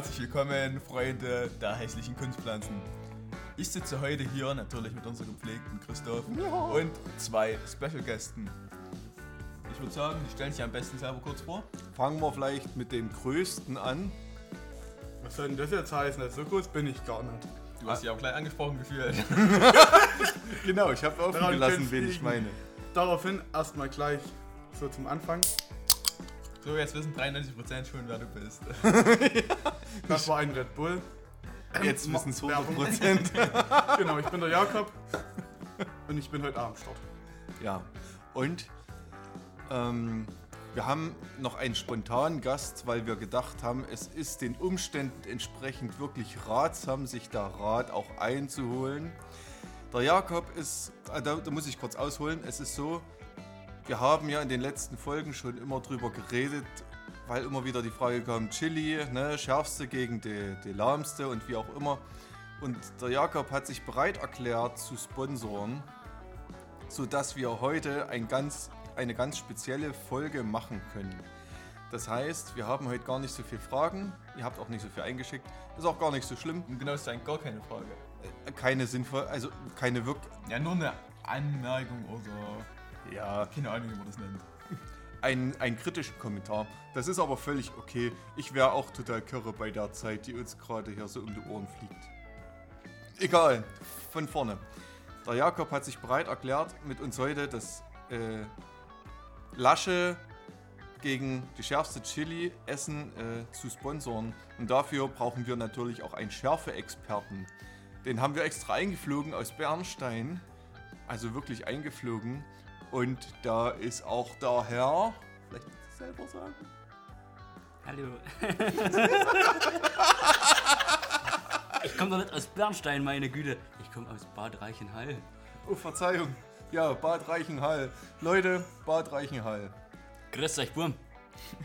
herzlich willkommen, Freunde der hässlichen Kunstpflanzen. Ich sitze heute hier natürlich mit unserem gepflegten Christoph und zwei Special Gästen. Ich würde sagen, die stellen sich am besten selber kurz vor. Fangen wir vielleicht mit dem Größten an. Was soll denn das jetzt heißen? So groß bin ich gar nicht. Du hast dich auch gleich angesprochen gefühlt. Genau, ich habe offen Daran gelassen, wen ich meine. Daraufhin erstmal gleich so zum Anfang. So, jetzt wissen 93% schon, wer du bist. Das war ein Red Bull. Jetzt wissen es Werbung. 100%. Genau, ich bin der Jakob und ich bin heute Abend Start. ja, und ähm, wir haben noch einen spontanen Gast, weil wir gedacht haben, es ist den Umständen entsprechend wirklich ratsam, sich da Rat auch einzuholen. Der Jakob ist, äh, da, da muss ich kurz ausholen, es ist so, wir haben ja in den letzten Folgen schon immer drüber geredet, weil immer wieder die Frage kam, Chili, ne, schärfste gegen die, die lahmste und wie auch immer. Und der Jakob hat sich bereit erklärt zu sponsoren, sodass wir heute ein ganz, eine ganz spezielle Folge machen können. Das heißt, wir haben heute gar nicht so viele Fragen, ihr habt auch nicht so viel eingeschickt, ist auch gar nicht so schlimm, Um genau zu sein, gar keine Frage. Äh, keine sinnvoll, also keine wirklich, Ja, nur eine Anmerkung oder ja, keine Ahnung, wie man das nennt. einen, einen kritischen Kommentar. Das ist aber völlig okay. Ich wäre auch total kirre bei der Zeit, die uns gerade hier so um die Ohren fliegt. Egal, von vorne. Der Jakob hat sich bereit erklärt, mit uns heute das äh, Lasche gegen die schärfste Chili Essen äh, zu sponsoren. Und dafür brauchen wir natürlich auch einen Schärfe-Experten. Den haben wir extra eingeflogen aus Bernstein. Also wirklich eingeflogen. Und da ist auch der Herr. Vielleicht willst du selber sagen? Hallo. ich komme doch nicht aus Bernstein, meine Güte. Ich komme aus Bad Reichenhall. Oh, Verzeihung. Ja, Bad Reichenhall. Leute, Bad Reichenhall. Grüß euch, Burm.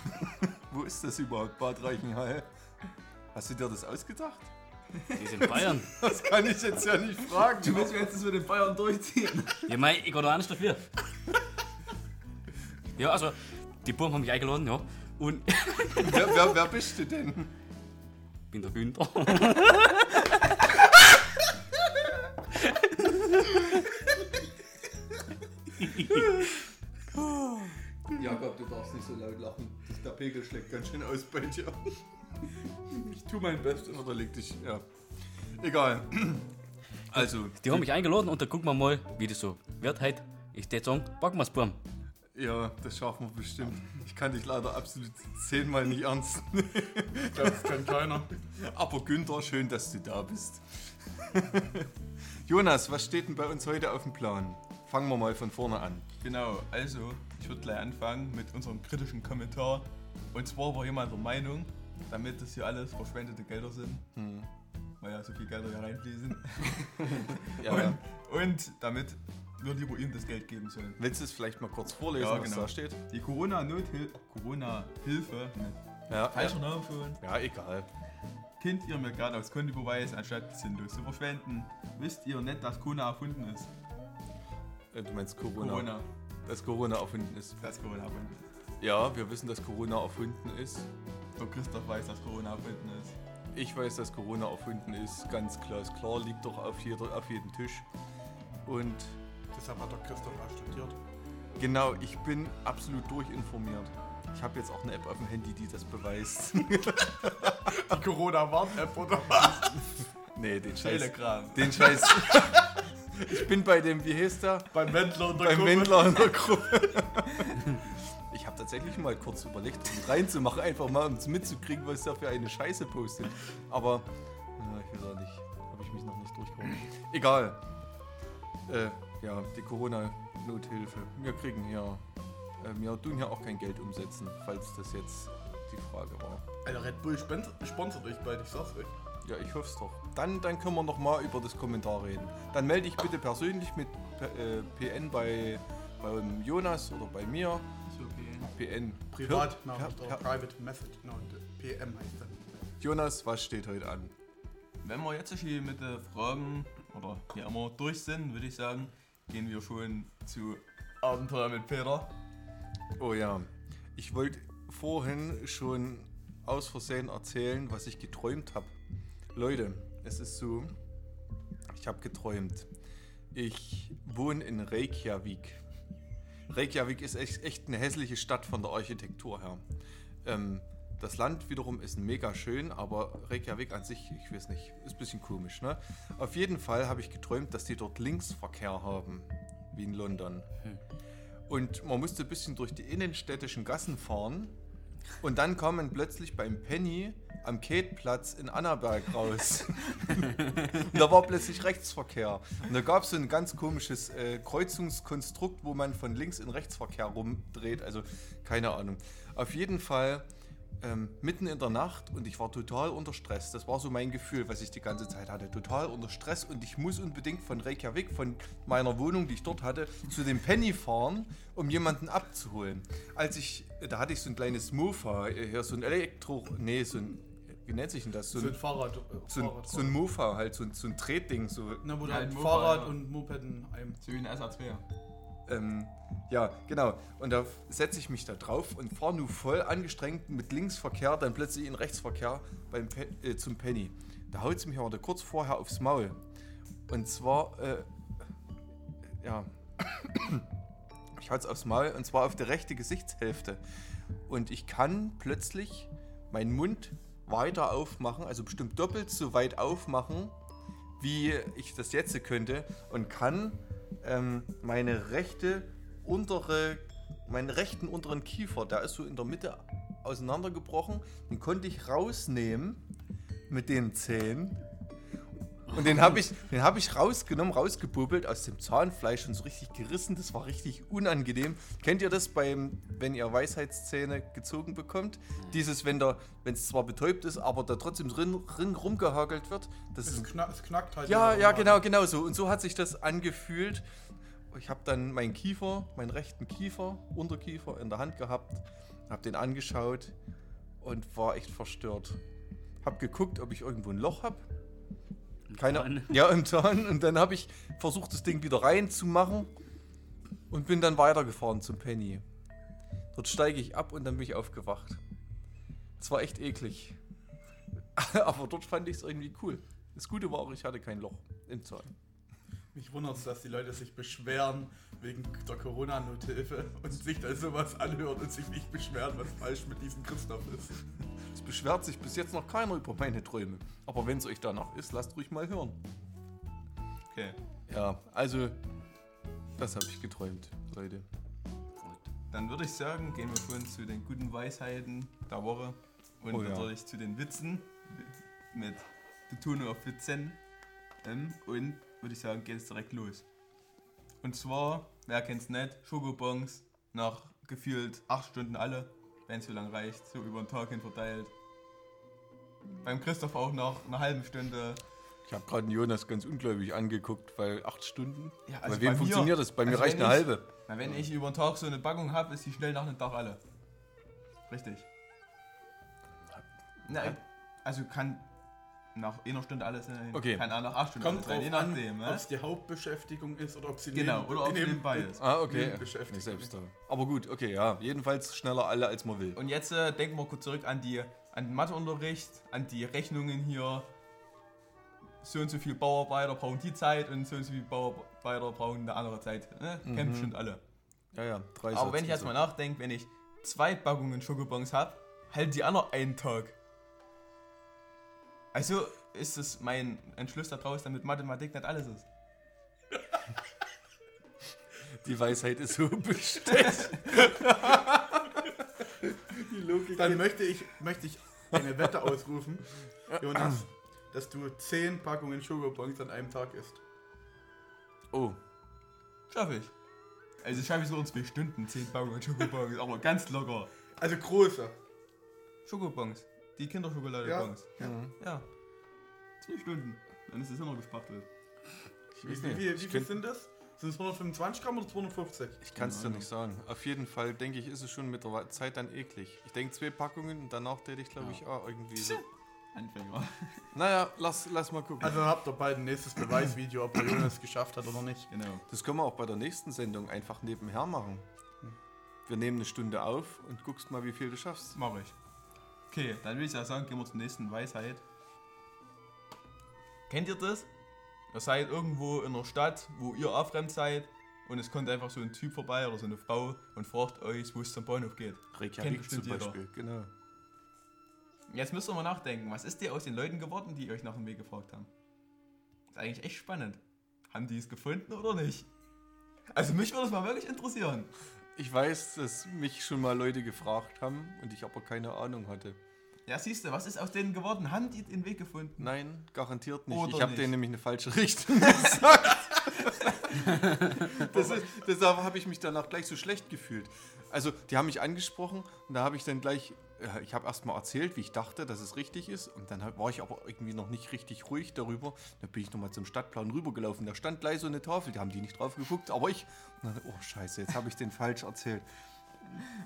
Wo ist das überhaupt, Bad Reichenhall? Hast du dir das ausgedacht? Wir sind Bayern. Das kann ich jetzt ja nicht fragen. Du willst mir jetzt das mit den Bayern durchziehen. Ja, mei, ich gehe da nicht dafür. Ja, also, die Burm haben mich eingeladen, ja. Und wer, wer, wer bist du denn? bin der Günther. Jakob, du darfst nicht so laut lachen. Der Pegel schlägt ganz schön aus bei dir. Ich tue mein Bestes. Oder leg dich, ja. Egal. Also, Die haben mich eingeladen und da gucken wir mal, wie das so wird heute. Ich würde sagen, packen wir's, Burm. ja, das schaffen wir bestimmt. Ich kann dich leider absolut zehnmal nicht ernst nehmen. Ich glaube, das kann keiner. Aber Günther, schön, dass du da bist. Jonas, was steht denn bei uns heute auf dem Plan? Fangen wir mal von vorne an. Genau, also ich würde gleich anfangen mit unserem kritischen Kommentar. Und zwar war jemand der Meinung, damit das hier alles verschwendete Gelder sind, weil ja so viel Gelder hier reinfließen, Ja, und, und damit wir lieber ihm das Geld geben sollen. Willst du es vielleicht mal kurz vorlesen, Ja, was genau. da steht? Die Corona-Nothilfe, Corona-Hilfe, ne, Ja, falscher Name von, ja egal. könnt ihr mir gerade aufs Konto überweisen, anstatt sinnlos zu verschwenden. Wisst ihr nicht, dass Corona erfunden ist? Äh, Du meinst Corona. Corona, Dass Corona erfunden ist. dass Corona erfunden ist. Ja, wir wissen, dass Corona erfunden ist. So Christoph weiß, dass Corona erfunden ist. Ich weiß, dass Corona erfunden ist. Ganz glasklar, liegt doch auf, jeder, auf jedem Tisch. Und Deshalb hat der Christoph auch studiert. genau, ich bin absolut durchinformiert. Ich habe jetzt auch eine App auf dem Handy, die das beweist. Die Corona-Wart-App oder was? nee, den Scheiß. Telegram. Den Scheiß. ich bin bei dem, wie heißt der? Beim Wendler und der Beim Gruppe. Wendler in der Gruppe. Ich mal kurz überlegt, um reinzumachen, einfach mal um es mitzukriegen, was der für eine Scheiße postet. Aber äh, ich weiß auch nicht, habe ich mich noch nicht durchgeholt. Egal. Äh, ja, die Corona-Nothilfe. Wir kriegen hier, äh, wir tun hier auch kein Geld umsetzen, falls das jetzt die Frage war. Alter, Red Bull sponsert, euch bald, ich sag's euch. Ja, ich hoffe es doch. Dann, dann können wir noch mal über das Kommentar reden. Dann melde dich bitte persönlich mit äh, PN bei, beim Jonas oder bei mir. PN. PN. Privat, Per- Nachricht per- oder Private Message. No, PM heißt dann. Jonas, was steht heute an? Wenn wir jetzt hier mit den Fragen oder wie immer durch sind, würde ich sagen, gehen wir schon zu Abenteuer mit Peter. Oh ja, ich wollte vorhin schon aus Versehen erzählen, was ich geträumt habe. Leute, es ist so, ich habe geträumt. Ich wohne in Reykjavik. Reykjavik ist echt, echt eine hässliche Stadt von der Architektur her. Ähm, das Land wiederum ist mega schön, aber Reykjavik an sich, ich weiß nicht, ist ein bisschen komisch. Ne? Auf jeden Fall habe ich geträumt, dass die dort Linksverkehr haben, wie in London. Und man musste ein bisschen durch die innenstädtischen Gassen fahren. Und dann kam man plötzlich beim Penny am Keteplatz in Annaberg raus. und da war plötzlich Rechtsverkehr. Und da gab es so ein ganz komisches äh, Kreuzungskonstrukt, wo man von links in Rechtsverkehr rumdreht. Also keine Ahnung. Auf jeden Fall ähm, mitten in der Nacht und ich war total unter Stress. Das war so mein Gefühl, was ich die ganze Zeit hatte. Total unter Stress und ich muss unbedingt von Reykjavik, von meiner Wohnung, die ich dort hatte, zu dem Penny fahren, um jemanden abzuholen. Als ich, da hatte ich so ein kleines Mofa, äh, hier so ein Elektro, nee, so ein, wie nennt sich denn das? So So ein ein, Fahrrad. Äh, so ein, Fahrrad so ein Mofa, halt, so ein, so ein Tretding, so Na, wo du Ja, halt Fahrrad ja. und Moped in einem. So wie ein SA2. Ähm, ja, genau. Und da setze ich mich da drauf und fahre nur voll angestrengt mit Linksverkehr, dann plötzlich in Rechtsverkehr beim Pe äh, zum Penny. Da haut es mich aber kurz vorher aufs Maul. Und zwar, äh, ja, ich haut's aufs Maul und zwar auf der rechte Gesichtshälfte. Und ich kann plötzlich meinen Mund weiter aufmachen, also bestimmt doppelt so weit aufmachen, wie ich das jetzt könnte und kann ähm, meine rechte untere, meinen rechten unteren Kiefer, der ist so in der Mitte auseinandergebrochen, den konnte ich rausnehmen mit den Zähnen. Und den habe ich, den hab ich rausgenommen, rausgebubbelt aus dem Zahnfleisch und so richtig gerissen. Das war richtig unangenehm. Kennt ihr das beim, wenn ihr Weisheitszähne gezogen bekommt? Dieses, wenn es zwar betäubt ist, aber da trotzdem drin, drin rumgehagelt wird. Das Es, ist knack, es knackt halt. ja, ja, genau, genau so. Und so hat sich das angefühlt. Ich habe dann meinen Kiefer, meinen rechten Kiefer, Unterkiefer in der Hand gehabt, habe den angeschaut und war echt verstört. Hab geguckt, ob ich irgendwo ein Loch habe. Keine Zahn. Ja, im Zahn. Und dann habe ich versucht, das Ding wieder reinzumachen und bin dann weitergefahren zum Penny. Dort steige ich ab und dann bin ich aufgewacht. Es war echt eklig. Aber dort fand ich es irgendwie cool. Das Gute war auch, ich hatte kein Loch im Zahn. Mich wundert es, dass die Leute sich beschweren wegen der Corona-Nothilfe und sich da sowas anhören und sich nicht beschweren, was falsch mit diesem Christoph ist. Es beschwert sich bis jetzt noch keiner über meine Träume. Aber wenn es euch danach ist, lasst ruhig mal hören. Okay. Ja, also, das habe ich geträumt, Leute. Dann würde ich sagen, gehen wir schon zu den guten Weisheiten der Woche und Oh ja. natürlich zu den Witzen mit Betonung auf Witzen. Und würde ich sagen, geht es direkt los. Und zwar, wer kennt es nicht, Schokobons nach gefühlt 8 Stunden alle, wenn es so lang reicht, so über den Tag hin verteilt. Beim Christoph auch nach einer halben Stunde. Ich habe gerade Jonas ganz ungläubig angeguckt, weil acht Stunden. Ja, bei wem funktioniert das? Bei mir also reicht wenn eine ich- halbe. Na, wenn ich über den Tag so eine Packung habe, ist die schnell nach einem Tag alle. Richtig. Na, also kann nach einer Stunde alles sein. Okay. Kann auch nach acht Stunden Kommt alles drauf je an, nachdem. ob Ne? es die Hauptbeschäftigung ist oder ob sie Genau, neben- oder ob es neben- nebenbei ist. Ah, okay. Beschäftigt. Selbst da. Aber gut, okay, ja. Jedenfalls schneller alle, als man will. Und jetzt äh, denken wir kurz zurück an, die, an den Matheunterricht, an die Rechnungen hier. So und so viel Bauarbeiter brauchen die Zeit und so und so viel Bauarbeiter brauchen eine andere Zeit. Ne? Kennen bestimmt alle. Ja, ja, drei Aber wenn ich jetzt mal nachdenke, wenn ich zwei Packungen Schokobons habe, halten die anderen einen Tag. Also ist es mein Entschluss daraus, damit Mathematik nicht alles ist. Die Weisheit ist so bestellt. Die Logik. Dann möchte ich, möchte ich eine Wette ausrufen, Jonas, dass du 10 Packungen Schokobons an einem Tag isst. Oh, Schaffe ich. Also schaffe ich so in zwei Stunden, 10 Packungen Schokobons, aber ganz locker. Also große. Schokobons. Die Kinderschokolade-Bons. Ja. ja. Zwei Stunden. Dann ist es immer gespachtelt. Wie, weiß wie, nicht. wie, wie Ich viel sind das? Sind es 125 Gramm oder 250? Ich kann es dir nicht sagen. Auf jeden Fall denke ich, ist es schon mit der Zeit dann eklig. Ich denke zwei Packungen und danach täte ich glaube ich auch irgendwie so. Anfänger. Naja, lass, lass mal gucken. Also habt ihr bald ein nächstes Beweisvideo, ob der Jonas es geschafft hat oder nicht. Genau. Das können wir auch bei der nächsten Sendung einfach nebenher machen. Wir nehmen eine Stunde auf und guckst mal, wie viel du schaffst. Mach ich. Okay, dann will ich ja sagen, gehen wir zur nächsten Weisheit. Kennt ihr das? Ihr seid irgendwo in einer Stadt, wo ihr auch fremd seid und es kommt einfach so ein Typ vorbei oder so eine Frau und fragt euch, wo es zum Bahnhof geht. Reykjavik zum. Beispiel, genau. Jetzt müsst ihr mal nachdenken, was ist dir aus den Leuten geworden, die euch nach dem Weg gefragt haben? ist eigentlich echt spannend. Haben die es gefunden oder nicht? Also mich würde es mal wirklich interessieren. Ich weiß, dass mich schon mal Leute gefragt haben und ich aber keine Ahnung hatte. Ja, siehst du, was ist aus denen geworden? Haben die den Weg gefunden? Nein, garantiert nicht. Oder ich habe denen nämlich eine falsche Richtung gesagt. ist, deshalb habe ich mich danach gleich so schlecht gefühlt. Also, die haben mich angesprochen und da habe ich dann gleich, äh, ich habe erst mal erzählt, wie ich dachte, dass es richtig ist. Und dann war ich aber irgendwie noch nicht richtig ruhig darüber. Dann bin ich nochmal zum Stadtplan rübergelaufen. Da stand gleich so eine Tafel, die haben die nicht drauf geguckt, aber ich, und dann, oh Scheiße, jetzt habe ich den falsch erzählt.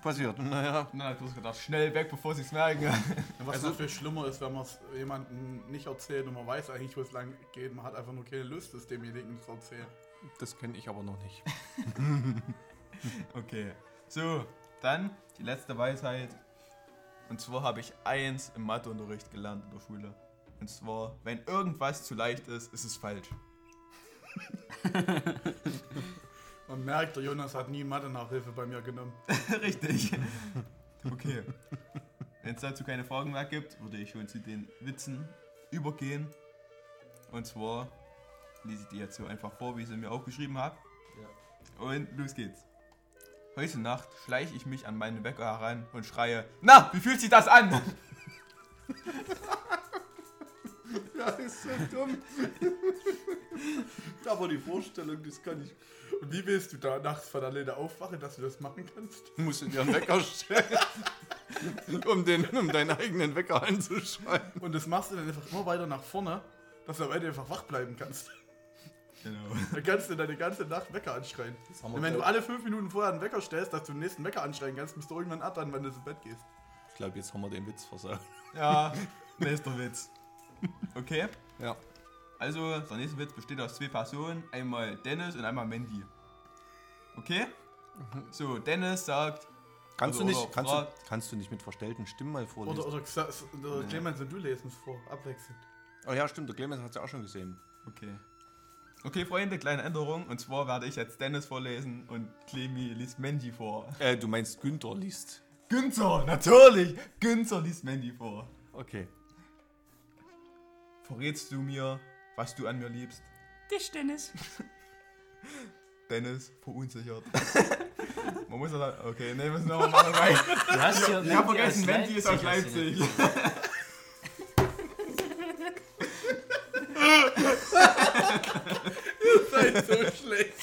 Passiert, naja. Na, du hast gedacht, schnell weg, bevor sie es merken. Was Also- noch viel schlimmer ist, wenn man es jemandem nicht erzählt und man weiß eigentlich, wo es lang geht, man hat einfach nur keine Lust, es demjenigen zu erzählen. Das kenne ich aber noch nicht. Okay. So, dann die letzte Weisheit. Und zwar habe ich eins im Matheunterricht gelernt in der Schule. Und zwar, wenn irgendwas zu leicht ist, ist es falsch. Man merkt, der Jonas hat nie Mathe-Nachhilfe bei mir genommen. Richtig. Okay. Wenn es dazu keine Fragen mehr gibt, würde ich schon zu den Witzen übergehen. Und zwar lese ich die jetzt so einfach vor, wie ich sie mir aufgeschrieben habe. Und los geht's. Heute Nacht schleiche ich mich an meinen Wecker heran und schreie: Na, wie fühlt sich das an? Ja, ist so dumm. aber die Vorstellung, das kann ich. Und wie willst du da nachts von alleine aufwachen, dass du das machen kannst? Musst du dir einen Wecker stellen, um, den, um deinen eigenen Wecker anzuschreiben. Und das machst du dann einfach immer weiter nach vorne, dass du am Ende einfach wach bleiben kannst. Genau. Dann kannst du deine ganze Nacht Wecker anschreien. Und wenn du alle fünf Minuten vorher einen Wecker stellst, dass du den nächsten Wecker anschreien kannst, musst du irgendwann abwarten, wenn du ins Bett gehst. Ich glaube, jetzt haben wir den Witz versaut. Ja, nächster Witz. Okay, Ja. also der nächste Witz besteht aus zwei Personen: einmal Dennis und einmal Mandy. Okay? So, Dennis sagt: Kannst, Oder- du nicht, oder kannst, du, kannst du nicht mit verstellten Stimmen mal vorlesen? Oder, oder, Xa- oder Clemens und du lesen es vor, abwechselnd. oh ja, stimmt, der Clemens hat es ja auch schon gesehen. Okay. Okay, Freunde, kleine Änderung. Und zwar werde ich jetzt Dennis vorlesen und Clemi liest Mandy vor. Äh, du meinst Günther liest. Günther, natürlich! Günther liest Mandy vor. Okay. Verrätst du mir, was du an mir liebst? Dich, Dennis. Dennis, verunsichert. Man muss ja sagen, okay, ne, müssen wir nochmal machen, Du hast ja ich habe vergessen, Mandy ist aus Leipzig. So schlecht.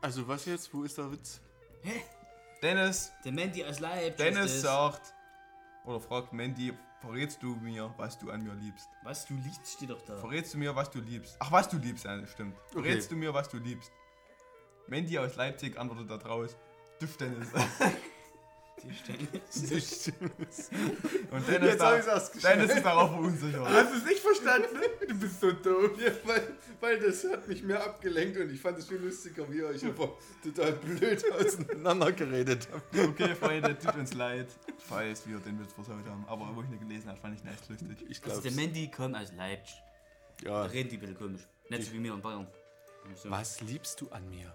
Also was jetzt? Wo ist der Witz? Dennis, Der Mandy aus Leipzig. Dennis sagt, oder fragt Mandy, verrätst du mir, was du an mir liebst? Was du liebst, steht doch da. Verrätst du mir, was du liebst? Ach, was du liebst, ja, stimmt. Verrätst du mir, was du liebst? Mandy aus Leipzig antwortet da draus. Duft Dennis. Dich, Dennis. Und Dennis, Jetzt da. Dennis ist darauf verunsichert. Hast du es nicht verstanden? Du bist so dumm. Ja, weil, weil das hat mich mehr abgelenkt und ich fand es viel lustiger, wie ihr euch aber total blöd auseinander geredet habt. Okay, Freunde, tut uns leid, falls wir den Witz versaut haben. Aber wo ich ihn gelesen habe, fand ich ihn echt lustig. Ich Also glaube, der Mandy kommt aus Leipzig. Da ja. reden die ein bisschen komisch. Nicht so wie mir in Bayern. So. Was liebst du an mir?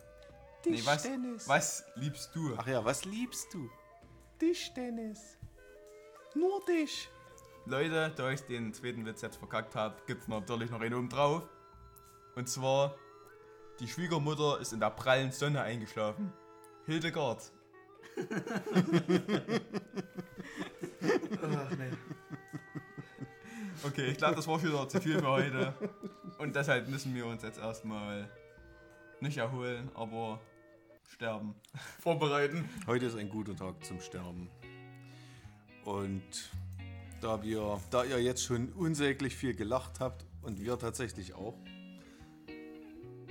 Nee, was, Dennis. was liebst du? Ach ja, was liebst du? Dich, Dennis. Nur dich. Leute, da ich den zweiten Witz jetzt verkackt habe, gibt es natürlich noch einen oben drauf. Und zwar, die Schwiegermutter ist in der prallen Sonne eingeschlafen. Hildegard. Ach nee. Okay, ich glaube, das war schon wieder zu viel für heute. Und deshalb müssen wir uns jetzt erstmal nicht erholen, aber sterben. vorbereiten. Heute ist ein guter Tag zum Sterben. Und da wir, da ihr jetzt schon unsäglich viel gelacht habt und wir tatsächlich auch,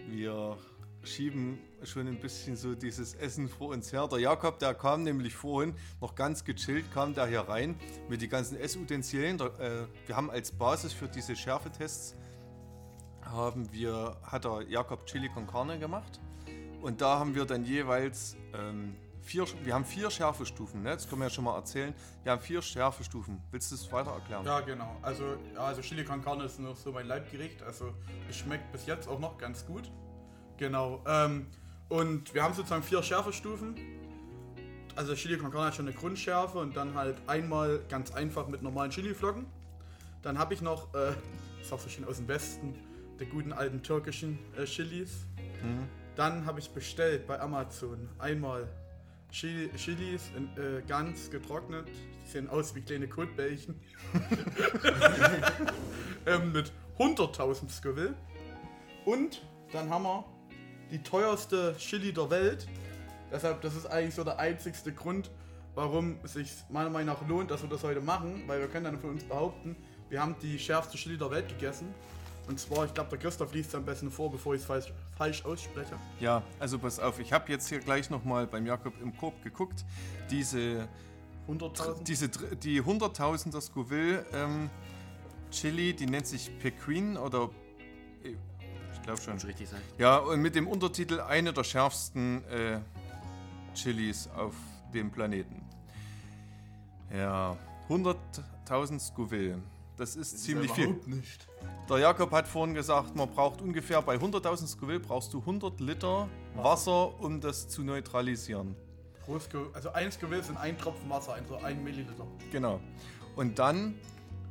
wir schieben schon ein bisschen so dieses Essen vor uns her. Der Jakob, der kam nämlich vorhin noch ganz gechillt, kam da hier rein mit den ganzen Essutensilien. Äh, wir haben als Basis für diese Schärfetests haben wir, hat der Jakob Chili con Carne gemacht. Und da haben wir dann jeweils ähm, vier, wir haben vier Schärfestufen, ne? das können wir ja schon mal erzählen. Wir haben vier Schärfestufen. Willst du es weiter erklären? Ja, genau. Also, ja, also Chili con Carne ist noch so mein Leibgericht. Also, es schmeckt bis jetzt auch noch ganz gut. Genau. Ähm, und wir haben sozusagen vier Schärfestufen. Also, Chili con Carne hat schon eine Grundschärfe und dann halt einmal ganz einfach mit normalen Chiliflocken. Dann habe ich noch, äh, ich sag so schön aus dem Westen, der guten alten türkischen äh, Chilis. Dann habe ich bestellt bei Amazon einmal Chili, Chilis in, äh, ganz getrocknet. Die sehen aus wie kleine Kotbällchen. ähm, mit 100.000 Scoville. Und dann haben wir die teuerste Chili der Welt. Deshalb, das ist eigentlich so der einzigste Grund, warum es sich meiner Meinung nach lohnt, dass wir das heute machen. Weil wir können dann von uns behaupten, wir haben die schärfste Chili der Welt gegessen. Und zwar, ich glaube, der Christoph liest es am besten vor, bevor ich es falsch, falsch ausspreche. Ja, also pass auf, ich habe jetzt hier gleich nochmal beim Jakob im Korb geguckt. Diese, 100.000? diese die 100.000er Scoville ähm, Chili, die nennt sich Pequin oder äh, ich glaube schon. Muss richtig sein. Ja, und mit dem Untertitel eine der schärfsten äh, Chilis auf dem Planeten. Ja, 100.000 Scoville. Das ist ziemlich viel. Überhaupt nicht. Der Jakob hat vorhin gesagt, man braucht ungefähr bei 100.000 Scoville brauchst du 100 Liter Wasser, um das zu neutralisieren. Pro Also ein Scoville sind ein Tropfen Wasser, also ein Milliliter. Genau. Und dann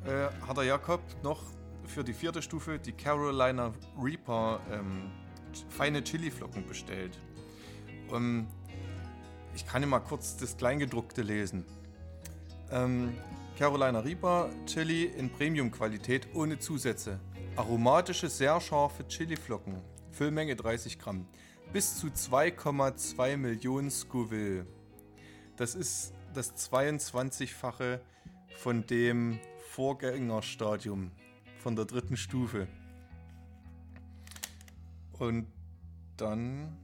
äh, hat der Jakob noch für die vierte Stufe die Carolina Reaper ähm, feine Chiliflocken bestellt. Ähm, ich kann dir mal kurz das Kleingedruckte lesen. Ähm, Carolina Reaper Chili in Premium-Qualität ohne Zusätze. Aromatische, sehr scharfe Chiliflocken. Füllmenge 30 Gramm. Bis zu 2,2 Millionen Scoville. Das ist das 22-fache von dem Vorgängerstadium, von der dritten Stufe. Und dann,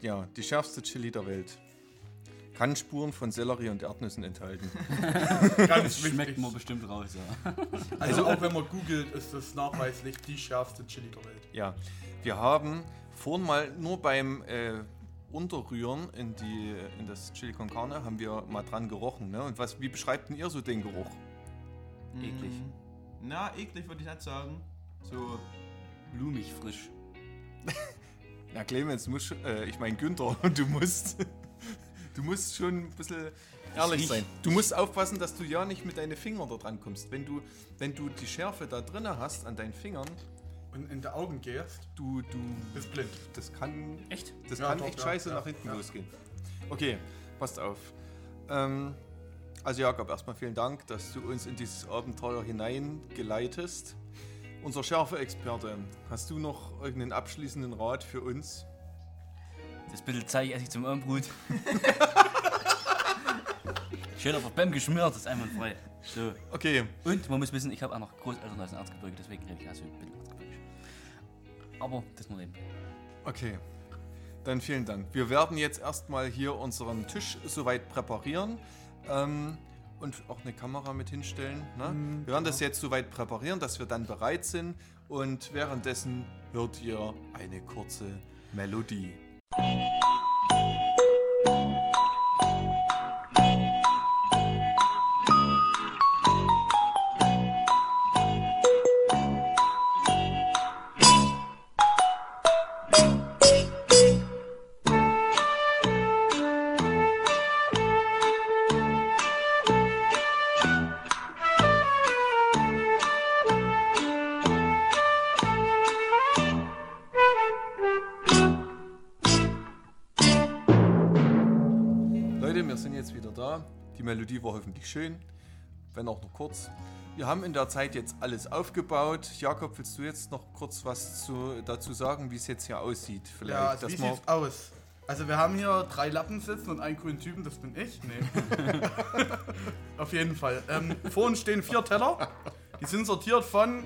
ja, die schärfste Chili der Welt. Kann Spuren von Sellerie und Erdnüssen enthalten. Ganz Schmeckt wichtig. man bestimmt raus, ja. Also auch wenn man googelt, ist das nachweislich die schärfste Chili der Welt. Ja, wir haben vorhin mal nur beim äh, Unterrühren in, die, in das Chili con Carne haben wir mal dran gerochen. Ne? Und was, wie beschreibt denn ihr so den Geruch? Eklig. Na, eklig würde ich nicht sagen. So, Blumig, frisch. Ja, Clemens, schon- äh, ich meine Günther, du musst, du musst schon ein bisschen ehrlich riech- sein. Du musst aufpassen, dass du ja nicht mit deinen Fingern da dran kommst. Wenn du, wenn du die Schärfe da drin hast an deinen Fingern, Und in die Augen gehst, du, du, bist blind. das kann, Echt? das Ja, kann doch, echt ja, scheiße ja, nach hinten ja. losgehen. Okay, passt auf. Ähm, also Jakob, erstmal vielen Dank, dass du uns in dieses Abenteuer hineingeleitest. Unser Schärfe-Experte, hast du noch irgendeinen abschließenden Rat für uns? Das bisschen Zeug esse ich zum Abendbrot. Schön auf der Bäm geschmiert, das ist einwandfrei. So. Okay, Und man muss wissen, ich habe auch noch Großeltern aus dem Erzgebirge, deswegen rede ich also ein bisschen Erzgebirgisch. Aber das nur eben. Okay, dann vielen Dank. Wir werden jetzt erstmal hier unseren Tisch soweit präparieren ähm, und auch eine Kamera mit hinstellen. Ne? wir werden das jetzt soweit präparieren, dass wir dann bereit sind und währenddessen hört ihr eine kurze Melodie. Leute, Hoffentlich schön, wenn auch noch kurz. Wir haben in der Zeit jetzt alles aufgebaut. Jakob, willst du jetzt noch kurz was zu, dazu sagen, wie es jetzt hier aussieht? Vielleicht, Ja, also wie sieht's aus? Also wir haben hier drei Lappen sitzen und einen grünen Typen, das bin ich. Nee. Auf jeden Fall. Ähm, vor uns stehen vier Teller. Die sind sortiert von.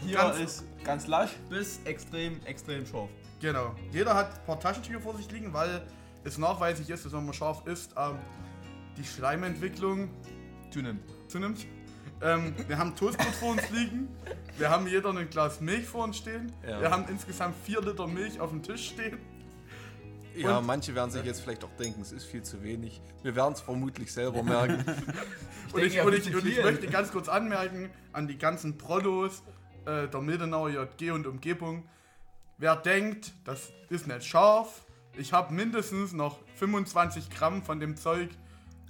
Hier Ganz- ist ganz lasch bis extrem, extrem scharf. Genau. Jeder hat ein paar Taschentücher vor sich liegen, weil es nachweislich ist, dass wenn man scharf isst, ähm, die Schleimentwicklung Zunimmt. zunimmt. Ähm, wir haben Toastbrot vor uns liegen. Wir haben jeder ein Glas Milch vor uns stehen. Ja. Wir haben insgesamt vier Liter Milch auf dem Tisch stehen. Ja, Und- manche werden sich jetzt vielleicht auch denken, es ist viel zu wenig. Wir werden es vermutlich selber merken. Und denke, ich, ja, und, ich, und ich möchte ganz kurz anmerken an die ganzen Prollos äh, der Mildenauer JG und Umgebung. Wer denkt, das ist nicht scharf, ich habe mindestens noch 25 Gramm von dem Zeug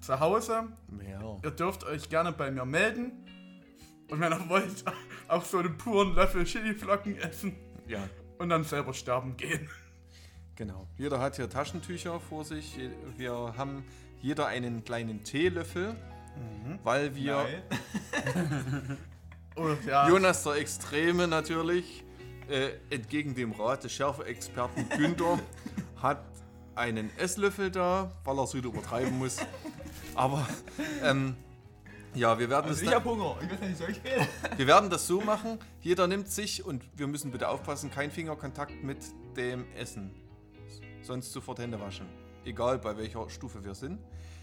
zu Hause. ja. Ihr dürft euch gerne bei mir melden. Und wenn ihr wollt, auch so einen puren Löffel Chiliflocken essen ja, und dann selber sterben gehen. genau. Jeder hat hier Taschentücher vor sich. Wir haben jeder einen kleinen Teelöffel, weil wir. Oh, ja. Jonas der Extreme natürlich, äh, entgegen dem Rat des Schärfe-Experten Günther, hat einen Esslöffel da, weil er es wieder übertreiben muss. Aber ähm, ja, wir werden, Also das ich hab Hunger. Ich weiß nicht, soll ich gehen? wir werden das so machen. Jeder nimmt sich und wir müssen bitte aufpassen, kein Fingerkontakt mit dem Essen. Sonst sofort Hände waschen. Egal bei welcher Stufe wir sind.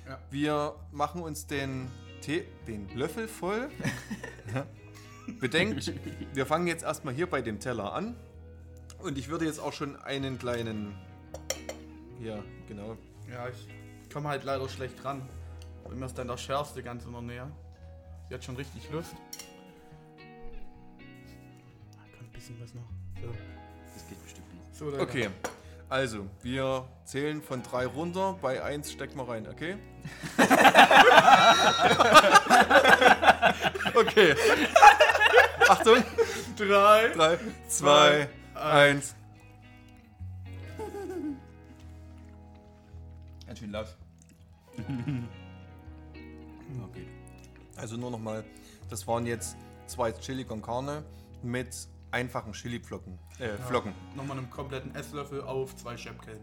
Ja. Wir machen uns den Tee, den Löffel voll. Bedenkt, wir fangen jetzt erstmal hier bei dem Teller an. Und ich würde jetzt auch schon einen kleinen. Ja, genau. Ja, ich komme halt leider schlecht ran. Bei mir ist dann der Schärfste ganz in der Nähe. Jetzt schon richtig Lust. Ah, Kommt ein bisschen was noch. So, Das geht bestimmt nicht. so Leute. Okay, also wir zählen von drei runter. Bei eins stecken wir rein, okay? okay. Achtung. Drei. Drei, zwei, eins. Ganz schön lasch. Also nur nochmal, das waren jetzt zwei Chili con Carne mit einfachen Chili-Flocken. Äh, Flocken. Nochmal einen kompletten Esslöffel auf zwei Schäppchen.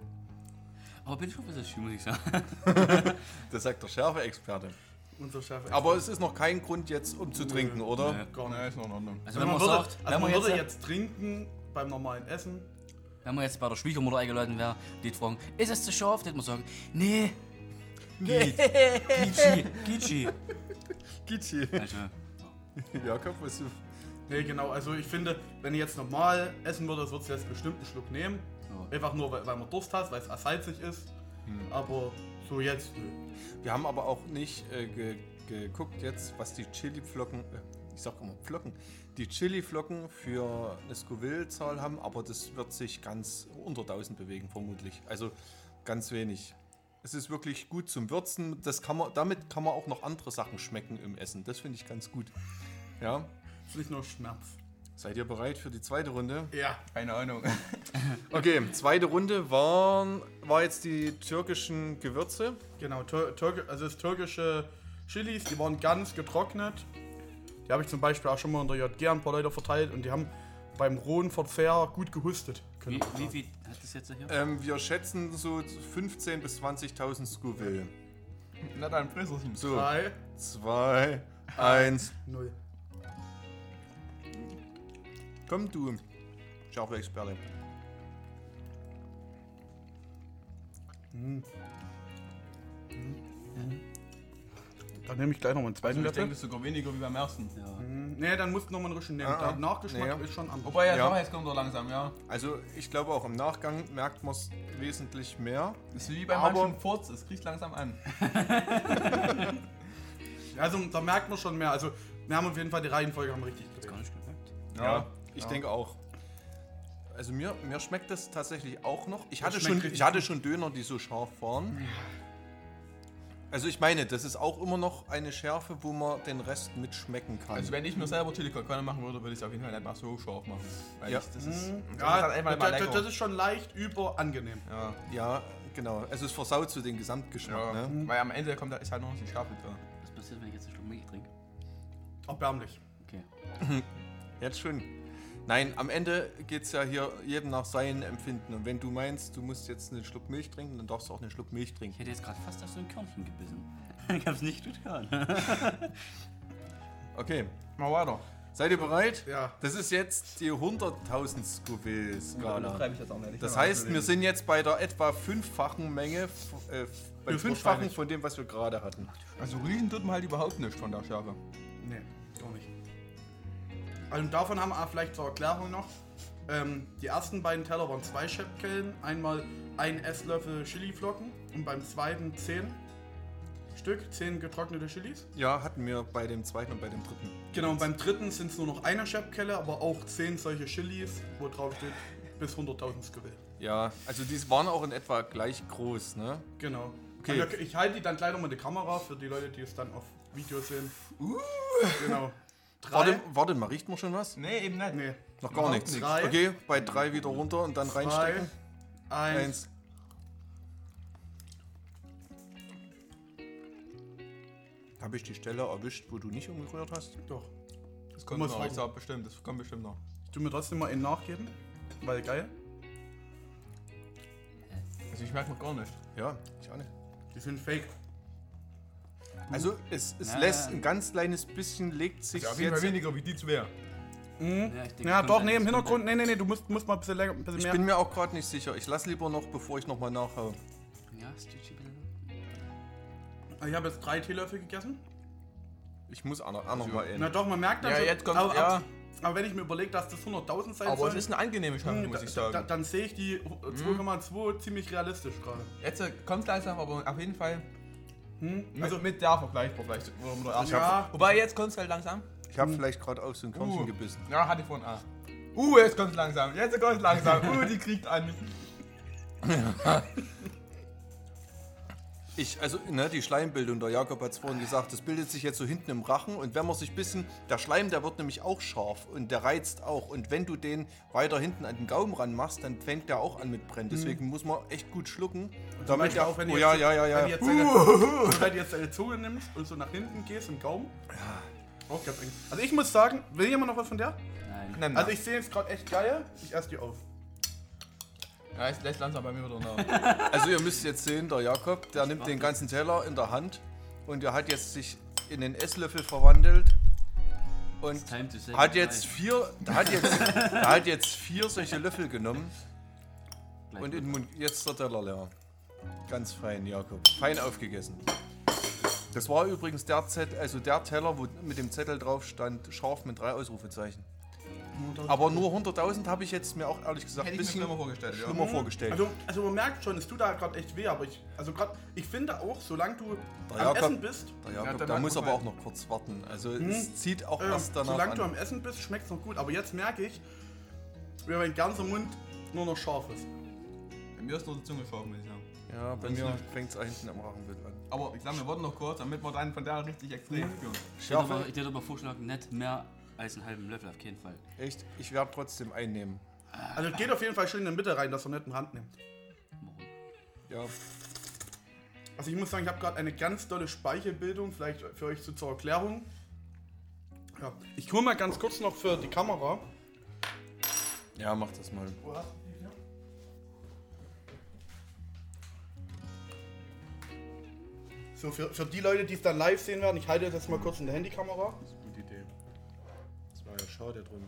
Aber bin schon ein bisschen schön, muss ich sagen. Das sagt der Schärfe-Experte. Unser Chef. Aber es ist noch kein Grund jetzt, um zu trinken, oder? Ja. gar nicht. ist noch in Ordnung. Also Also wenn man man würde, sagt, also wenn man würde jetzt, trinken beim normalen Essen. wenn man jetzt bei der Schwiegermutter eingeladen wäre, die fragen, ist es zu scharf? Die hätte man sagen, nee. Geht. Gitschi, Gitschi. Gitschi. Also, Jakob, was du. Nee, genau. Also ich finde, wenn ich jetzt normal essen würde, würdest du jetzt bestimmt einen Schluck nehmen. Ja. Einfach nur, weil, weil man Durst hat, weil es salzig ist. Aber so jetzt, nö. Wir haben aber auch nicht äh, ge geguckt jetzt, was die Chili-Flocken, äh, ich sag immer Flocken, die Chili-Flocken für eine Scoville-Zahl haben, aber das wird sich ganz unter 1000 bewegen, vermutlich. Also ganz wenig. Es ist wirklich gut zum Würzen. Das kann man, damit kann man auch noch andere Sachen schmecken im Essen. Das finde ich ganz gut. Ja. ist nicht nur Schmerz. Seid ihr bereit für die zweite Runde? Ja. Keine Ahnung. Okay, zweite Runde waren, war jetzt die türkischen Gewürze. Genau, Tür also das türkische Chilis, die waren ganz getrocknet. Die habe ich zum Beispiel auch schon mal in der JG an ein paar Leute verteilt und die haben beim rohen Verzehr gut gehustet. wie, wie viel hat das jetzt hier? Ähm, wir schätzen so 15.000 bis 20.000 Scoville. Na dann, Fresserchen. So, Drei, zwei, eins. null. Komm du, scharfe Experte. Dann nehme ich gleich noch mal einen zweiten Also ich denke, das ist sogar weniger wie beim ersten. Ja. Hm, Nee, dann musst du noch mal einen Rischen nehmen. Ah. Der Nachgeschmack Nee. ist schon anders. Wobei, ja, Ja. ja. jetzt kommt er langsam, ja. Also ich glaube auch im Nachgang merkt man es wesentlich mehr. Das ist wie bei Aber- manchen Furz, es kriegt langsam an. Also da merkt man schon mehr. Also wir haben auf jeden Fall die Reihenfolge haben richtig Gar gedreht. nicht gemerkt. Ja, ich ja. denke auch. Also mir, mir schmeckt das tatsächlich auch noch. Ich Das hatte, schon, ich hatte schon Döner, die so scharf waren. Also ich meine, das ist auch immer noch eine Schärfe, wo man den Rest mitschmecken kann. Also wenn ich mir selber Chili con Carne machen würde, würde ich es auf jeden Fall nicht mal so scharf machen. Weil Ja. ich, das ist, Mhm. das Ja, ist halt das, ist schon leicht über angenehm. ja. ja, genau. Also es versaut so den Gesamtgeschmack. Ja, Ne? weil am Ende kommt da ist halt noch die Schärfe da. Was passiert, wenn ich jetzt einen Schluck Milch trinke? Erbärmlich. Okay. Jetzt schon. Nein, am Ende geht es ja hier jedem nach seinem Empfinden. Und wenn du meinst, du musst jetzt einen Schluck Milch trinken, dann darfst du auch einen Schluck Milch Ich trinken. hätte jetzt gerade fast auf so ein Körnchen gebissen. ich hab's nicht getan. Okay, Mal weiter. seid ihr bereit? Ja. Das ist jetzt die 100.000 Scoville-Skala. Ich das auch nicht. Das heißt, wir sind jetzt bei der etwa fünffachen Menge, äh, Ist fünffachen von dem, was wir gerade hatten. Also riechen tut man halt überhaupt nicht von der Schärfe. Also davon haben wir vielleicht zur Erklärung noch. Ähm, die ersten beiden Teller waren zwei Schöpfkellen. Einmal ein Esslöffel Chiliflocken und beim zweiten zehn Stück, zehn getrocknete Chilis. Ja, hatten wir bei dem zweiten und bei dem dritten. Genau, und beim dritten sind es nur noch eine Schöpfkelle, aber auch zehn solche Chilis, wo drauf steht bis 100.000 Scoville. Ja, also die waren auch in etwa gleich groß, ne? Genau. Okay. Ich halte die dann gleich nochmal in die Kamera für die Leute, die es dann auf Video sehen. Genau. Drei. Warte, warte mal, riecht man schon was? Nee, eben nicht. Nee. Noch gar nichts. Drei. Okay, bei drei wieder runter und dann Zwei. reinstecken. Eins. Eins. Habe ich die Stelle erwischt, wo du nicht umgerührt hast? Doch. Das kommt noch. Ich sag bestimmt, das kommt bestimmt noch. Ich tu mir trotzdem mal einen nachgeben. Weil geil. Also ich merke noch gar nicht. Ja, ich auch nicht. Die sind fake. Also es, es Ja. lässt ein ganz kleines bisschen, legt sich Ist auf jeden Fall weniger wie die zwei. Mhm. Ja, ich denke, Ja, doch, nee, im Hintergrund. Nee, nee, nee, du musst, musst mal ein bisschen, länger, ein bisschen Ich mehr. bin mir auch gerade nicht sicher. Ich lasse lieber noch, bevor ich nochmal nachhaue. Ja, Stitchy. Also ich habe jetzt drei Teelöffel gegessen. Ich muss auch noch, auch noch mal Na in. doch, man merkt dann Ja, so, jetzt kommt- aber, ja. aber, aber wenn ich mir überlege, dass das 100.000 sein Aber soll, es ist eine angenehme Schärfe, hm, muss da, ich da, sagen. dann sehe ich die 2,2 ziemlich realistisch gerade. Jetzt äh, kommt langsam, aber auf jeden Fall Hm? Also, mit der vergleichbar vielleicht. Oder. Ja. Wobei jetzt kommt es halt langsam. Ich habe vielleicht gerade auch so ein Körnchen Uh. gebissen. Ja, hatte ich vorhin auch. Uh, jetzt kommt langsam. Jetzt kommt langsam. Uh, die kriegt an. Ich, also, ne, die Schleimbildung, der Jakob hat es vorhin gesagt, das bildet sich jetzt so hinten im Rachen und wenn man sich ein bisschen, der Schleim, der wird nämlich auch scharf und der reizt auch und wenn du den weiter hinten an den Gaumen ranmachst, dann fängt der auch an mit brennen. Deswegen muss man echt gut schlucken. zum Beispiel auch wenn oh du ja, jetzt, ja, ja, Wenn ja. du jetzt, deine, wenn du jetzt deine Zunge nimmst und so nach hinten gehst im Gaumen. Auch ganz eng. Also ich muss sagen, will jemand noch was von der? Nein. Nein, Also ich sehe jetzt gerade echt geil. Ich esse die auf. Ja, es lässt langsam bei mir wieder nach. Also ihr müsst jetzt sehen, der Jakob, der nimmt den ganzen Teller in der Hand und er hat jetzt sich in den Esslöffel verwandelt und hat jetzt vier, der hat jetzt, der hat jetzt vier solche Löffel genommen und in den Mund, jetzt ist der Teller leer. Ganz fein, Jakob. Fein aufgegessen. Das war übrigens der Zettel, also der Teller, wo mit dem Zettel drauf stand, scharf mit drei Ausrufezeichen. Aber nur 100.000 habe ich jetzt mir auch ehrlich gesagt ein ich mir bisschen schlimmer vorgestellt, ja. schlimmer vorgestellt. Also, also man merkt schon, es tut da gerade echt weh, aber ich, also gerade, ich finde auch, solange du Der am Jakob- Essen bist, Der Ja, Jakob, dann da muss man aber halt. auch noch kurz warten. Also es zieht auch äh, erst danach solange du an. am Essen bist, schmeckt es noch gut. Aber jetzt merke ich, wie mein ganzer Mund nur noch scharf ist. Bei mir ist nur die Zunge scharf, muss ich sagen. Ja, bei mir fängt es hinten am Rachenbild an. Aber ich glaube, wir warten noch kurz, damit wir dann von der richtig extrem führen. Ich hätte aber, ich hätte aber vorschlagen, nicht mehr als einen halben Löffel, auf keinen Fall. Echt? Ich werde trotzdem einnehmen. Also geht auf jeden Fall schön in der Mitte rein, dass er nicht in Hand nimmt. Warum? Ja. Also ich muss sagen, ich habe gerade eine ganz tolle Speichelbildung, vielleicht für euch so zur Erklärung. Ja, ich hole mal ganz kurz noch für die Kamera. Ja, mach das mal. Wo hast du die hier? So, für, für die Leute, die es dann live sehen werden, ich halte das mal kurz in der Handykamera. Schade drin.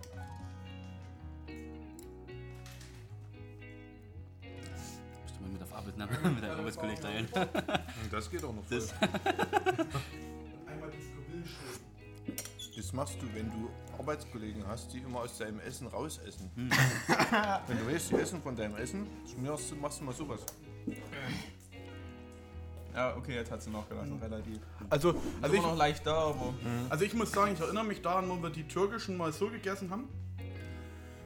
Musst du mal mit auf Arbeit nehmen, mit deinem Arbeitskollegen teilen. Das geht auch noch voll. Das- Einmal das Gewillschild. Das machst du, wenn du Arbeitskollegen hast, die immer aus deinem Essen rausessen. Hm. wenn du weißt, die essen von deinem Essen, schmierst du, machst du mal sowas. Ja, okay, jetzt hat sie nachgelassen, relativ. Also, Also also noch ich, leicht da, aber. also ich muss sagen, ich erinnere mich daran, wo wir die türkischen mal so gegessen haben.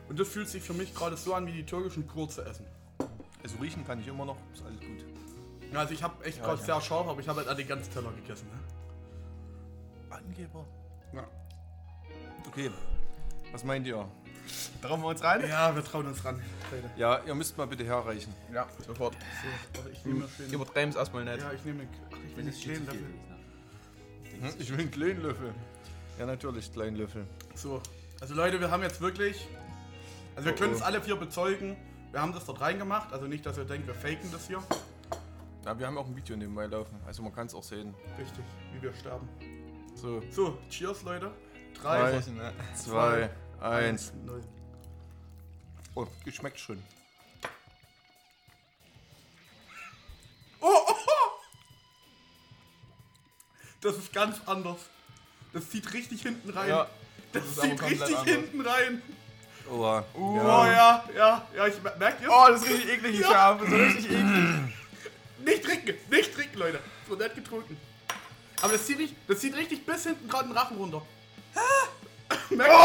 Und das fühlt sich für mich gerade so an, wie die türkischen pur zu essen. Also riechen kann ich immer noch, ist alles gut. Ja, Also ich habe echt Ja, gerade sehr scharf, aber ich habe halt an den ganzen Teller gegessen. Ne? Angeber. Ja. Okay, was meint ihr? Trauen wir uns rein? ja, wir trauen uns ran. Leute. Ja, ihr müsst mal bitte herreichen. Ja, sofort. So, ich nehme schön. Übertreiben es erstmal nicht. Ja, ich nehme. Ach, ich will viel. dafür. Hm, Ich will einen kleinen Löffel. Ja, natürlich, kleinen Löffel. So, also Leute, wir haben jetzt wirklich Also wir können es alle vier bezeugen. Wir haben das dort reingemacht, also nicht, dass ihr denkt, wir faken das hier. Ja, wir haben auch ein Video nebenbei laufen, also man kann es auch sehen. Richtig, wie wir sterben. So, So, cheers Leute. Drei. Drei, zwei, eins. null. Oh, geschmeckt schon. Oh, oh, oh. Das ist ganz anders. Das zieht richtig hinten rein. Ja, das das ist zieht richtig anders. hinten rein. Oh, Oh ja, ja, ja, ich mer- merkt ihr? Oh, das ist richtig eklig, ich Ja. habe so richtig eklig. Nicht trinken, nicht trinken, Leute. So nett getrunken. Aber das zieht, nicht, das zieht richtig bis hinten gerade den Rachen runter. Merkt Oh!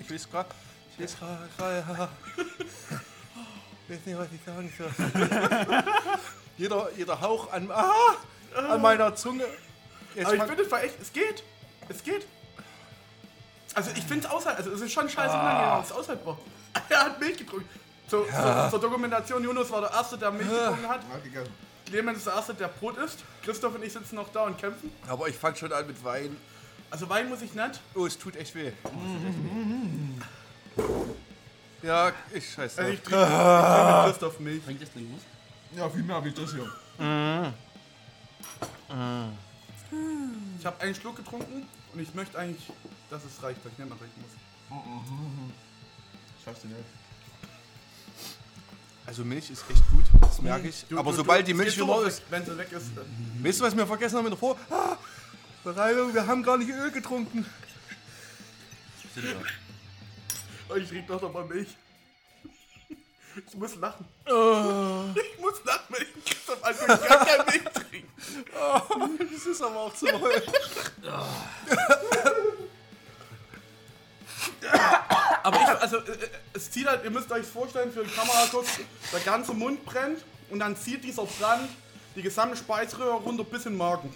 Ich weiß grad. Ich weiß grad. Ich weiß nicht, was ich sagen soll. jeder, jeder Hauch an, ah, an meiner Zunge. Jetzt Aber ich finde es echt, es geht. Es geht. Also ich finde es aushaltbar, also es ist schon scheiße aber es ist aushaltbar. Er hat Milch getrunken. Zur, zur, zur Dokumentation, Jonas war der Erste, der Milch getrunken hat. Clemens ist der Erste, der Brot isst. Christoph und ich sitzen noch da und kämpfen. Aber ich fange schon an mit Wein. Also Wein muss ich nicht. Oh, es tut echt weh. Ja, ich scheiße. Also ich trinke ich trinke mit Christoph Milch. Bringt das Ding muss? Ja, viel mehr habe ich das hier. Ich habe einen Schluck getrunken und ich möchte eigentlich, dass es reicht, weil ich nicht mehr trinken muss. Schaffst du nicht. Also Milch ist echt gut, das merke ich. Du- Aber du- sobald du- die Milch wieder ist. Wenn sie weg ist. Weißt du, was wir vergessen haben davor? Ah, Bereibung, wir haben gar nicht Öl getrunken. Oh, ich trinke doch noch mal Milch. Ich muss lachen. Oh. Ich muss lachen, wenn ich Christoph angucke. Ich kann kein Milch trinken. Das ist aber auch zu voll. Aber ich, also, äh, äh, es zieht halt, ihr müsst euch vorstellen, für die Kamera kurz, der ganze Mund brennt und dann zieht dieser Brand die gesamte Speiseröhre runter bis in den Magen.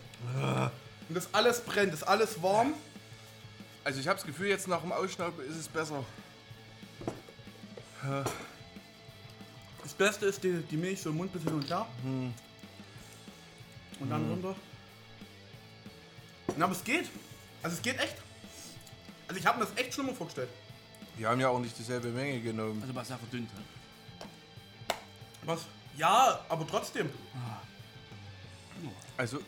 Und das alles brennt, das alles warm. Also ich habe das Gefühl, jetzt nach dem Ausschnauben ist es besser. Das Beste ist die, die Milch so im Mund bis hin und her. Und dann runter. Na, aber es geht. Also es geht echt. Also ich habe mir das echt schlimmer vorgestellt. Wir haben ja auch nicht dieselbe Menge genommen. Also war sehr verdünnt. ne? Was? Ja, aber trotzdem. Also,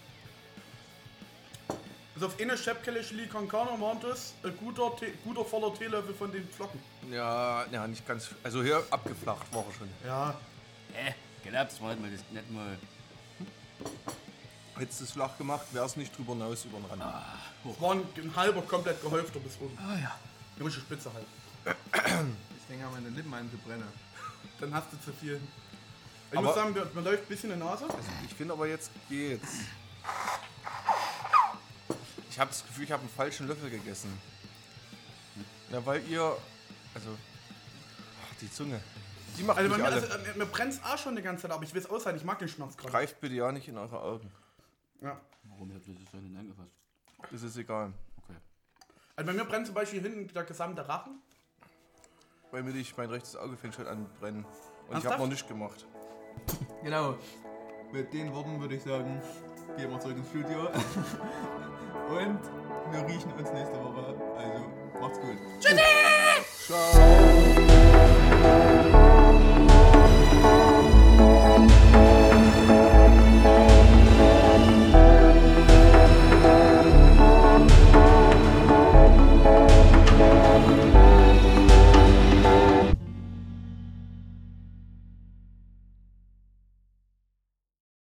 Also auf eine Scheppkelle Chili con Carne waren das ein guter, Tee, guter voller Teelöffel von den Flocken. ja, ja, nicht ganz. Also hier abgeflacht war er schon. Ja. Äh, das war mal, das, nicht mal. Hättest du es flach gemacht, wäre es nicht drüber hinaus über den Rand. Es war ein, ein halber komplett gehäufter bis oben. Ah ja. Eine richtige Spitze halt. Ich denke, meine Lippen anzubrennen. Dann hast du zu viel. Ich Aber- muss sagen, mir, mir läuft ein bisschen in die Nase. Ich finde aber jetzt geht's. Ich habe das Gefühl, ich habe einen falschen Löffel gegessen. Ja, weil ihr. Also. Ach, die Zunge. Die macht Also bei mich mir, alle. also, äh, mir brennt es auch schon die ganze Zeit, aber ich will es aushalten, ich mag den Schmerz gerade. Greift bitte ja nicht in eure Augen. Ja. Warum habt ihr das so nicht angefasst? Das ist egal. Okay. Also bei mir brennt zum Beispiel hinten der gesamte Rachen. Weil mir dich mein rechtes Auge fängt schon an brennen. Und ich Ernsthaft? habe noch nichts gemacht. Genau. Mit den Worten würde ich sagen, gehen wir zurück ins Studio. Und wir riechen uns nächste Woche. Also, macht's gut. Ciao!